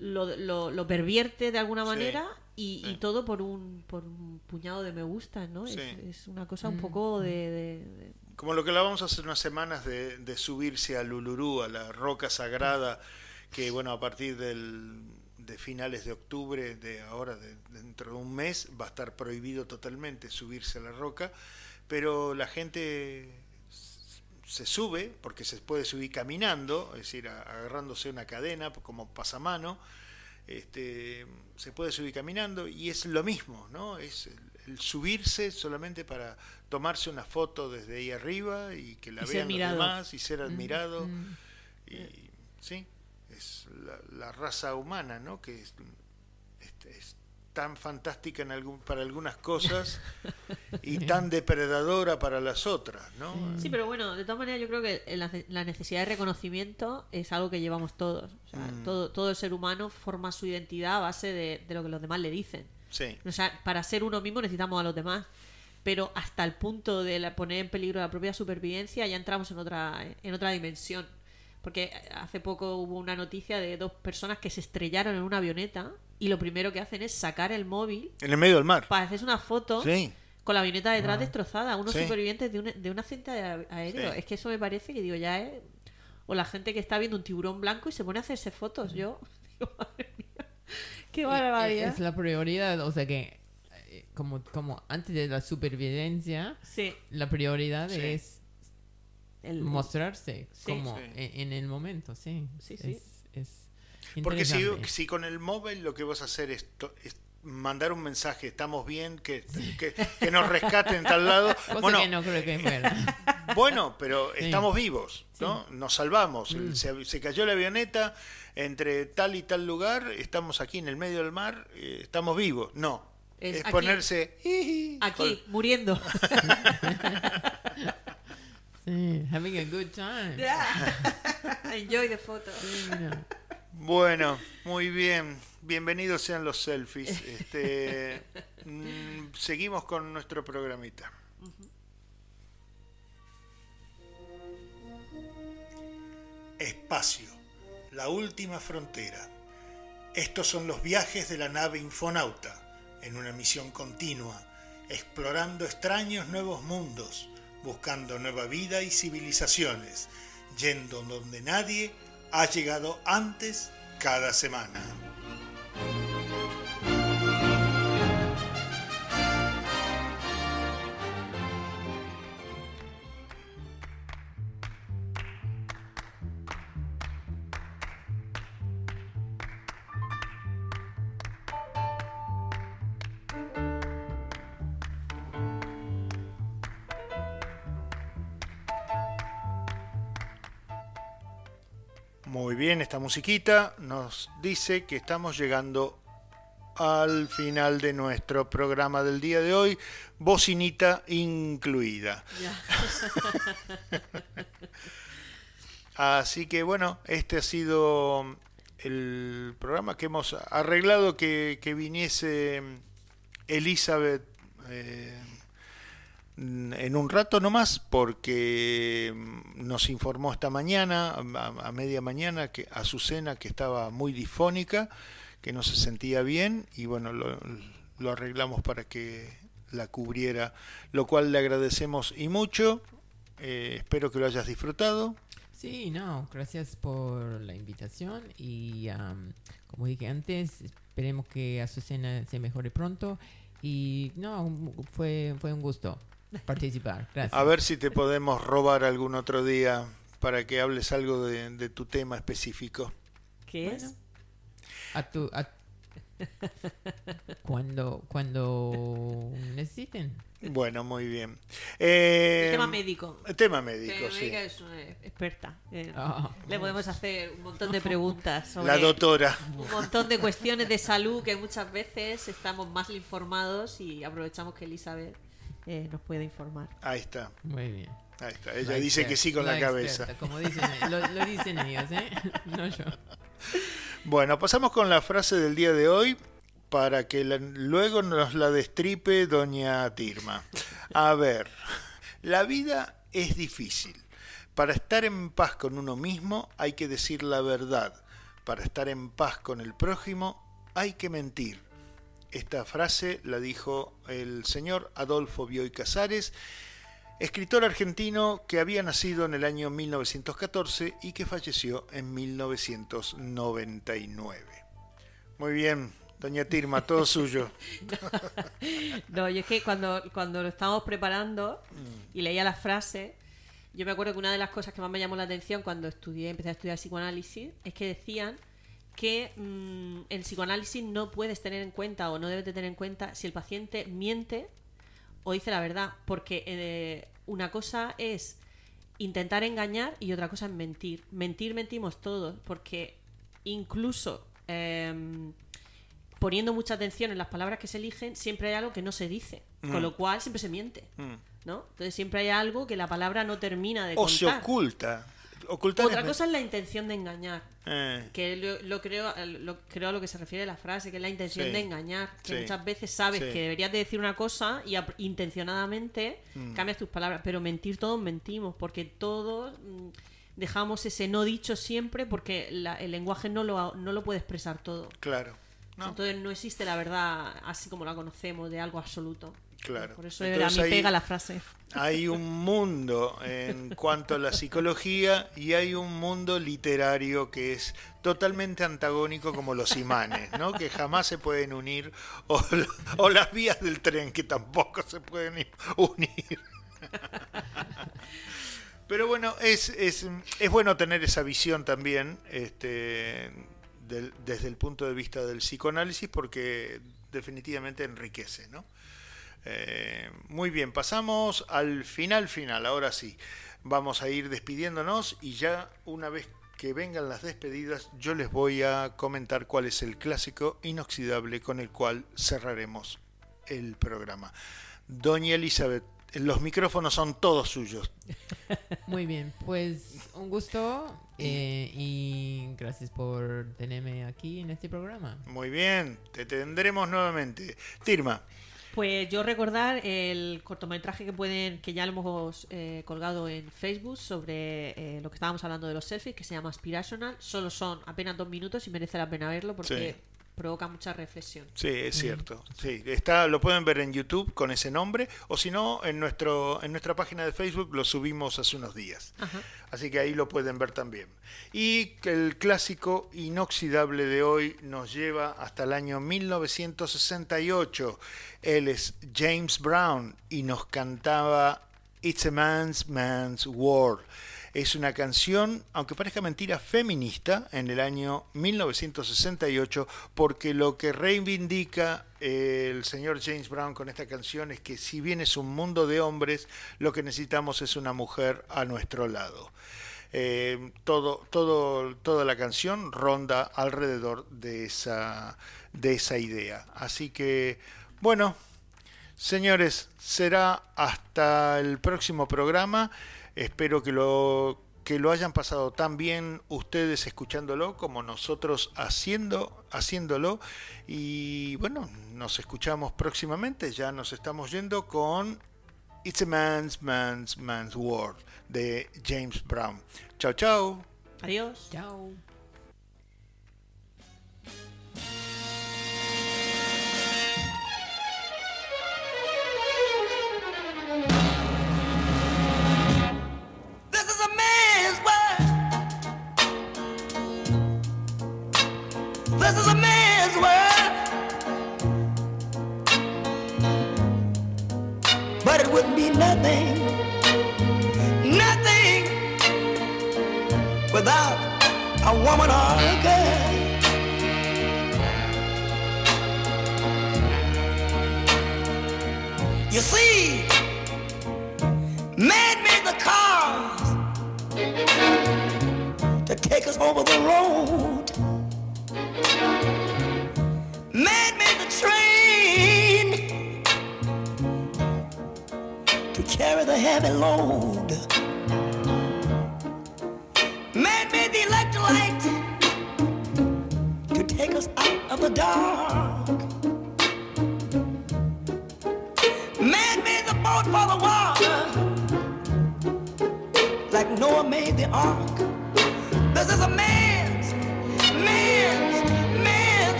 lo, lo, lo pervierte de alguna Sí. manera y, y Sí. todo por un, por un puñado de me gusta, ¿no? Es, Sí. es una cosa un poco de- de- de como lo que hablábamos hace unas semanas de, de subirse al Ulurú, a la roca sagrada, que bueno, a partir del, de finales de octubre, de ahora, de, dentro de un mes, va a estar prohibido totalmente subirse a la roca, pero la gente se sube, porque se puede subir caminando, es decir, agarrándose una cadena como pasamano, este, se puede subir caminando y es lo mismo, ¿no? Es el, el subirse solamente para tomarse una foto desde ahí arriba y que la Y vean los demás y ser admirado. Mm. Y sí, es la, la raza humana, ¿no? Que es, es- es tan fantástica en algún, para algunas cosas y tan depredadora para las otras, ¿no? Sí, pero bueno, de todas maneras yo creo que la, la necesidad de reconocimiento es algo que llevamos todos. O sea, Mm. todo, todo el ser humano forma su identidad a base de, de lo que los demás le dicen. Sí, O sea, para ser uno mismo necesitamos a los demás. Pero hasta el punto de la- poner en peligro la propia supervivencia ya entramos en otra, en otra dimensión. Porque hace poco hubo una noticia de dos personas que se estrellaron en una avioneta y lo primero que hacen es sacar el móvil en el medio del mar. para hacerse una foto Sí, con la avioneta detrás destrozada, unos Sí. supervivientes de un, de un accidente ae- aéreo. Sí. Es que eso me parece que digo, ya es. O la gente que está viendo un tiburón blanco y se pone a hacerse fotos. Yo digo, madre mía, qué barbaridad. Es la prioridad, o sea que eh, como, como antes de la supervivencia, Sí, la prioridad Sí. es el- mostrarse Sí. como Sí. En, el momento, sí. Sí, sí. Es, es porque si, si con el móvil lo que vas a hacer es, to- es mandar un mensaje, estamos bien, que, que, que nos rescaten en tal lado. Cosa Bueno, que no creo que fuera. Bueno, pero Sí. estamos vivos, ¿no? Nos salvamos. Mm. Se, se cayó la avioneta entre tal y tal lugar, estamos aquí en el medio del mar, eh, estamos vivos. No, Es es, aquí. ponerse... Aquí, muriendo. Sí, having a good time. Enjoy the photo. Sí, mira. Bueno, muy bien. Bienvenidos sean los selfies. Este, mm, seguimos con nuestro programita. Espacio, la última frontera. Estos son los viajes de la nave Infonauta, en una misión continua, explorando extraños nuevos mundos, buscando nueva vida y civilizaciones, yendo donde nadie ha llegado antes cada semana. Esta musiquita nos dice que estamos llegando al final de nuestro programa del día de hoy, bocinita incluida. Así que bueno, este ha sido el programa que hemos arreglado que, que viniese Elizabeth eh, en un rato nomás porque nos informó esta mañana, a, media mañana, que Azucena que estaba muy difónica, que no se sentía bien y bueno, lo, arreglamos para que la cubriera, lo cual le agradecemos y mucho. Eh, espero que lo hayas disfrutado. Sí, no, gracias por la invitación y am, como dije antes, esperemos que Azucena se mejore pronto y no, fue, fue un gusto participar. Gracias. A ver si te podemos robar algún otro día para que hables algo de, de tu tema específico. ¿Qué Bueno. es? A tu, a- cuando, cuando necesiten. Bueno, muy bien. Eh, El tema médico. el tema Que médico, sí. Es una experta. eh, Ah. Le podemos hacer un montón de preguntas sobre La doctora. un montón de cuestiones de salud que muchas veces estamos más informados y aprovechamos que Elizabeth eh, nos puede informar. Ahí está. Muy bien. Ahí está. Ella La dice que sí con la, cabeza. experta, como dicen, lo, lo dicen ellos, ¿eh? No yo. Bueno, pasamos con la frase del día de hoy para que la- luego nos la destripe doña Tirma. A ver, la vida es difícil. Para estar en paz con uno mismo hay que decir la verdad. Para estar en paz con el prójimo hay que mentir. Esta frase la dijo el señor Adolfo Bioy Casares, escritor argentino que había nacido en el año 1914 y que falleció en 1999. Muy bien, doña Tirma, todo suyo. No, yo es que cuando, cuando lo estábamos preparando Mm. y leía la frase, yo me acuerdo que una de las cosas que más me llamó la atención cuando estudié, empecé a estudiar psicoanálisis, es que decían que mm, en psicoanálisis no puedes tener en cuenta o no debes de tener en cuenta si el paciente miente o dice la verdad, porque eh, una cosa es intentar engañar y otra cosa es mentir. Mentir mentimos todos, porque incluso em, poniendo mucha atención en las palabras que se eligen, siempre hay algo que no se dice, con lo cual siempre se miente, Mm. ¿no? Entonces siempre hay algo que la palabra no termina de O se oculta. Ocultar Otra cosa es la intención de engañar, Eh, que lo, lo creo, lo creo a lo que se refiere la frase, que es la intención Sí. de engañar, que Sí. muchas veces sabes Sí. que deberías de decir una cosa y intencionadamente Mm. cambias tus palabras, pero mentir todos mentimos, porque todos mm, dejamos ese no dicho siempre porque la- el lenguaje no lo, no lo puede expresar todo. claro. No, Entonces no existe la verdad así como la conocemos, de algo absoluto. Claro. Por eso Entonces pega la frase. Hay un mundo en cuanto a la psicología y hay un mundo literario que es totalmente antagónico como los imanes, ¿no? que jamás se pueden unir, o, las vías del tren que tampoco se pueden unir. Pero bueno, es, es, es bueno tener esa visión también este, del- desde el punto de vista del psicoanálisis porque definitivamente enriquece, ¿no? Eh, muy bien, pasamos al final final, ahora sí. Vamos a ir despidiéndonos y ya una vez que vengan las despedidas yo les voy a comentar cuál es el clásico inoxidable con el cual cerraremos el programa. Doña Elizabeth, los micrófonos son todos suyos. Muy bien, pues un gusto eh, y gracias por tenerme aquí en este programa. Muy bien, te tendremos nuevamente. Tirma, Pues yo recordar el cortometraje que pueden, que ya lo hemos eh, colgado en Facebook sobre eh, lo que estábamos hablando de los selfies, que se llama Aspirational. Solo son apenas dos minutos y merece la pena verlo porque provoca mucha reflexión. Sí, es cierto. Sí, está, lo pueden ver en YouTube con ese nombre, o si no, en nuestro, en nuestra página de Facebook lo subimos hace unos días. Ajá. Así que ahí lo pueden ver también. Y que el clásico inoxidable de hoy nos lleva hasta el año 1968. Él es James Brown y nos cantaba It's a Man's Man's World. Es una canción, aunque parezca mentira, feminista en el año 1968, porque lo que reivindica eh, el señor James Brown con esta canción es que si bien es un mundo de hombres, lo que necesitamos es una mujer a nuestro lado. Eh, todo, todo, toda la canción ronda alrededor de esa, de esa idea. Así que, bueno, señores, será hasta el próximo programa. Espero que lo, que lo hayan pasado tan bien ustedes escuchándolo como nosotros haciendo, haciéndolo. Y bueno, nos escuchamos próximamente. Ya nos estamos yendo con It's a Man's Man's Man's World de James Brown. Chao, chao. Adiós. Chao. Nothing, nothing without a woman or a girl. You see, man made the cars to take us over the road. Carry the heavy load.